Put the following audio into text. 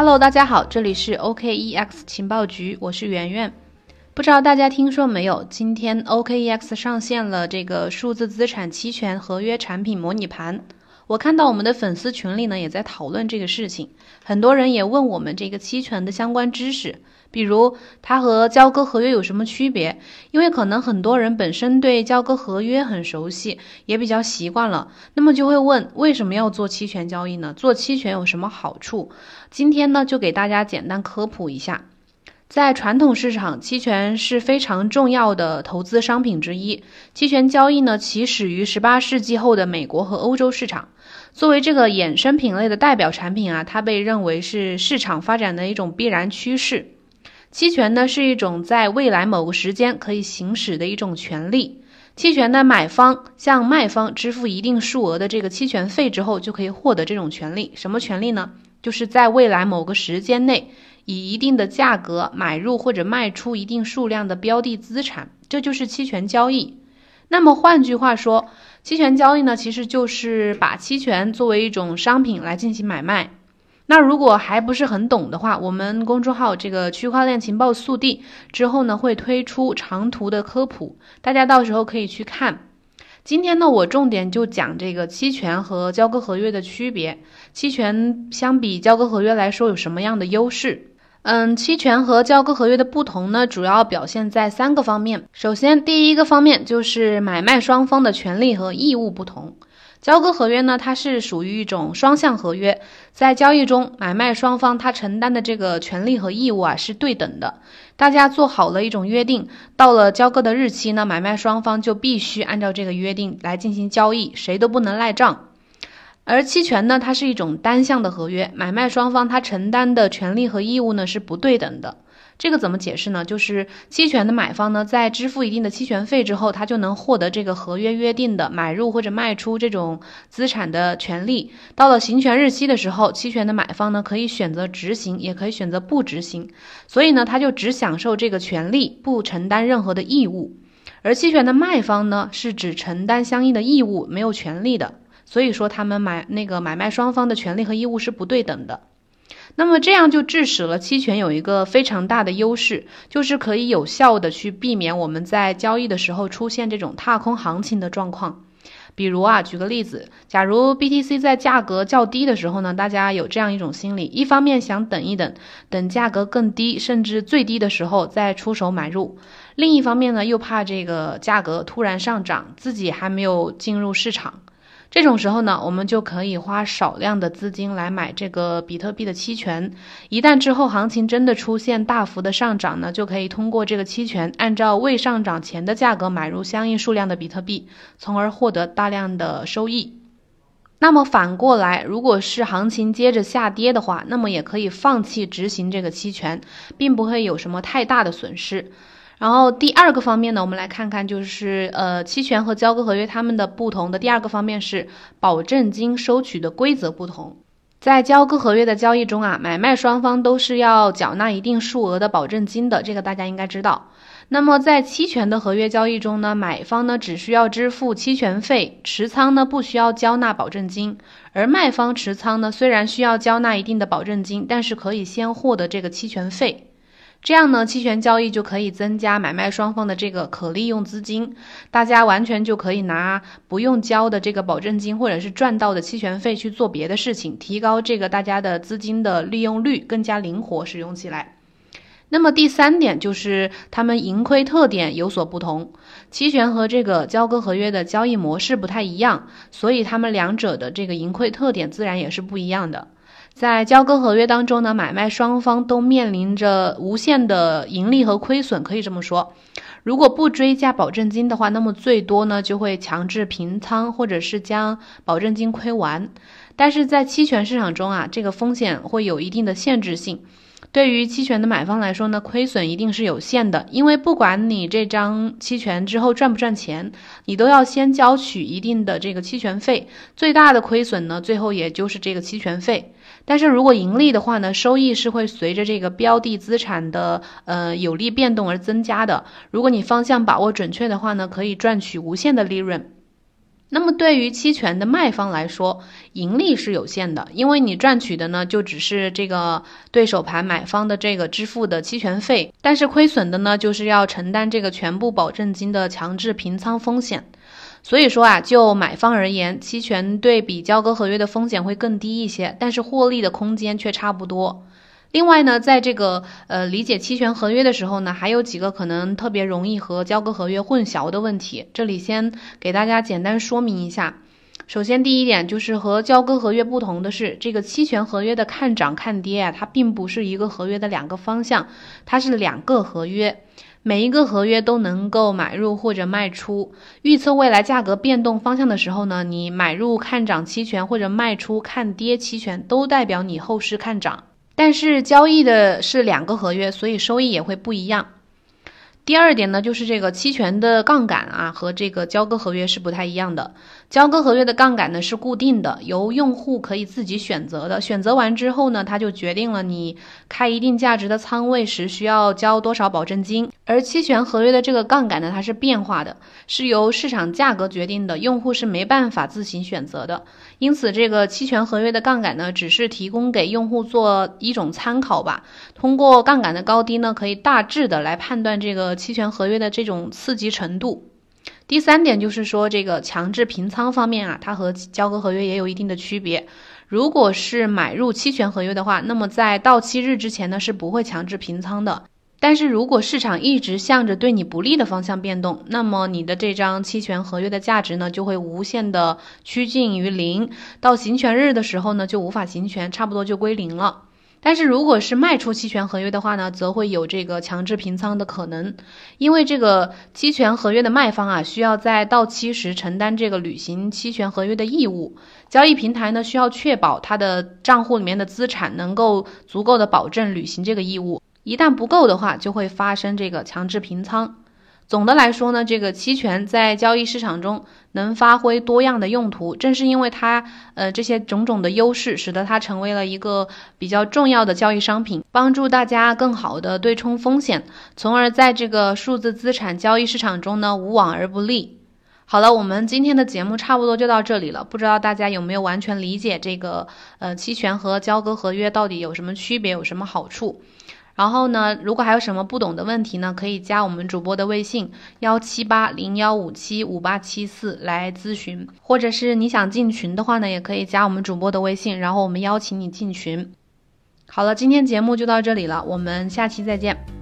Hello，大家好，这里是 OKEX 情报局，我是圆圆。不知道大家听说没有？今天 OKEX 上线了这个数字资产期权合约产品模拟盘。我看到我们的粉丝群里呢也在讨论这个事情，很多人也问我们这个期权的相关知识，比如它和交割合约有什么区别？因为可能很多人本身对交割合约很熟悉，也比较习惯了，那么就会问为什么要做期权交易呢？做期权有什么好处？今天呢就给大家简单科普一下。在传统市场，期权是非常重要的投资商品之一。期权交易呢，起始于十八世纪后的美国和欧洲市场。作为这个衍生品类的代表产品啊，它被认为是市场发展的一种必然趋势。期权呢，是一种在未来某个时间可以行使的一种权利。期权的买方向卖方支付一定数额的这个期权费之后，就可以获得这种权利。什么权利呢？就是在未来某个时间内。以一定的价格买入或者卖出一定数量的标的资产，这就是期权交易。那么换句话说，期权交易呢，其实就是把期权作为一种商品来进行买卖。那如果还不是很懂的话，我们公众号这个区块链情报速递之后呢，会推出长图的科普，大家到时候可以去看。今天呢，我重点就讲这个期权和交割合约的区别。期权相比交割合约来说有什么样的优势？嗯，期权和交割合约的不同呢，主要表现在三个方面。首先，第一个方面就是买卖双方的权利和义务不同。交割合约呢，它是属于一种双向合约，在交易中，买卖双方他承担的这个权利和义务啊是对等的。大家做好了一种约定，到了交割的日期呢，买卖双方就必须按照这个约定来进行交易，谁都不能赖账。而期权呢，它是一种单向的合约，买卖双方他承担的权利和义务呢是不对等的。这个怎么解释呢？就是期权的买方呢，在支付一定的期权费之后，他就能获得这个合约约定的买入或者卖出这种资产的权利。到了行权日期的时候，期权的买方呢可以选择执行，也可以选择不执行。所以呢，他就只享受这个权利，不承担任何的义务。而期权的卖方呢，是只承担相应的义务，没有权利的。所以说，他们买那个买卖双方的权利和义务是不对等的。那么这样就致使了期权有一个非常大的优势，就是可以有效的去避免我们在交易的时候出现这种踏空行情的状况。比如啊，举个例子，假如 BTC 在价格较低的时候呢，大家有这样一种心理：一方面想等一等，等价格更低，甚至最低的时候再出手买入；另一方面呢，又怕这个价格突然上涨，自己还没有进入市场。这种时候呢，我们就可以花少量的资金来买这个比特币的期权。一旦之后行情真的出现大幅的上涨呢，就可以通过这个期权，按照未上涨前的价格买入相应数量的比特币，从而获得大量的收益。那么反过来，如果是行情接着下跌的话，那么也可以放弃执行这个期权，并不会有什么太大的损失。然后第二个方面呢，我们来看看，就是呃，期权和交割合约它们的不同的第二个方面是保证金收取的规则不同。在交割合约的交易中啊，买卖双方都是要缴纳一定数额的保证金的，这个大家应该知道。那么在期权的合约交易中呢，买方呢只需要支付期权费，持仓呢不需要交纳保证金，而卖方持仓呢虽然需要交纳一定的保证金，但是可以先获得这个期权费。这样呢，期权交易就可以增加买卖双方的这个可利用资金，大家完全就可以拿不用交的这个保证金，或者是赚到的期权费去做别的事情，提高这个大家的资金的利用率，更加灵活使用起来。那么第三点就是它们盈亏特点有所不同，期权和这个交割合约的交易模式不太一样，所以它们两者的这个盈亏特点自然也是不一样的。在交割合约当中呢，买卖双方都面临着无限的盈利和亏损，可以这么说。如果不追加保证金的话，那么最多呢就会强制平仓，或者是将保证金亏完。但是在期权市场中啊，这个风险会有一定的限制性。对于期权的买方来说呢，亏损一定是有限的，因为不管你这张期权之后赚不赚钱，你都要先交取一定的这个期权费。最大的亏损呢，最后也就是这个期权费。但是如果盈利的话呢，收益是会随着这个标的资产的呃有利变动而增加的。如果你方向把握准确的话呢，可以赚取无限的利润。那么对于期权的卖方来说，盈利是有限的，因为你赚取的呢就只是这个对手盘买方的这个支付的期权费，但是亏损的呢就是要承担这个全部保证金的强制平仓风险。所以说啊，就买方而言，期权对比交割合约的风险会更低一些，但是获利的空间却差不多。另外呢，在这个呃理解期权合约的时候呢，还有几个可能特别容易和交割合约混淆的问题，这里先给大家简单说明一下。首先，第一点就是和交割合约不同的是，这个期权合约的看涨看跌啊，它并不是一个合约的两个方向，它是两个合约，每一个合约都能够买入或者卖出。预测未来价格变动方向的时候呢，你买入看涨期权或者卖出看跌期权，都代表你后市看涨。但是交易的是两个合约，所以收益也会不一样。第二点呢，就是这个期权的杠杆啊，和这个交割合约是不太一样的。交割合约的杠杆呢是固定的，由用户可以自己选择的。选择完之后呢，它就决定了你开一定价值的仓位时需要交多少保证金。而期权合约的这个杠杆呢，它是变化的，是由市场价格决定的，用户是没办法自行选择的。因此，这个期权合约的杠杆呢，只是提供给用户做一种参考吧。通过杠杆的高低呢，可以大致的来判断这个期权合约的这种刺激程度。第三点就是说，这个强制平仓方面啊，它和交割合约也有一定的区别。如果是买入期权合约的话，那么在到期日之前呢，是不会强制平仓的。但是如果市场一直向着对你不利的方向变动，那么你的这张期权合约的价值呢，就会无限的趋近于零。到行权日的时候呢，就无法行权，差不多就归零了。但是如果是卖出期权合约的话呢，则会有这个强制平仓的可能，因为这个期权合约的卖方啊，需要在到期时承担这个履行期权合约的义务。交易平台呢，需要确保它的账户里面的资产能够足够的保证履行这个义务，一旦不够的话，就会发生这个强制平仓。总的来说呢，这个期权在交易市场中能发挥多样的用途，正是因为它呃这些种种的优势，使得它成为了一个比较重要的交易商品，帮助大家更好的对冲风险，从而在这个数字资产交易市场中呢无往而不利。好了，我们今天的节目差不多就到这里了，不知道大家有没有完全理解这个呃期权和交割合约到底有什么区别，有什么好处？然后呢，如果还有什么不懂的问题呢，可以加我们主播的微信幺七八零幺五七五八七四来咨询，或者是你想进群的话呢，也可以加我们主播的微信，然后我们邀请你进群。好了，今天节目就到这里了，我们下期再见。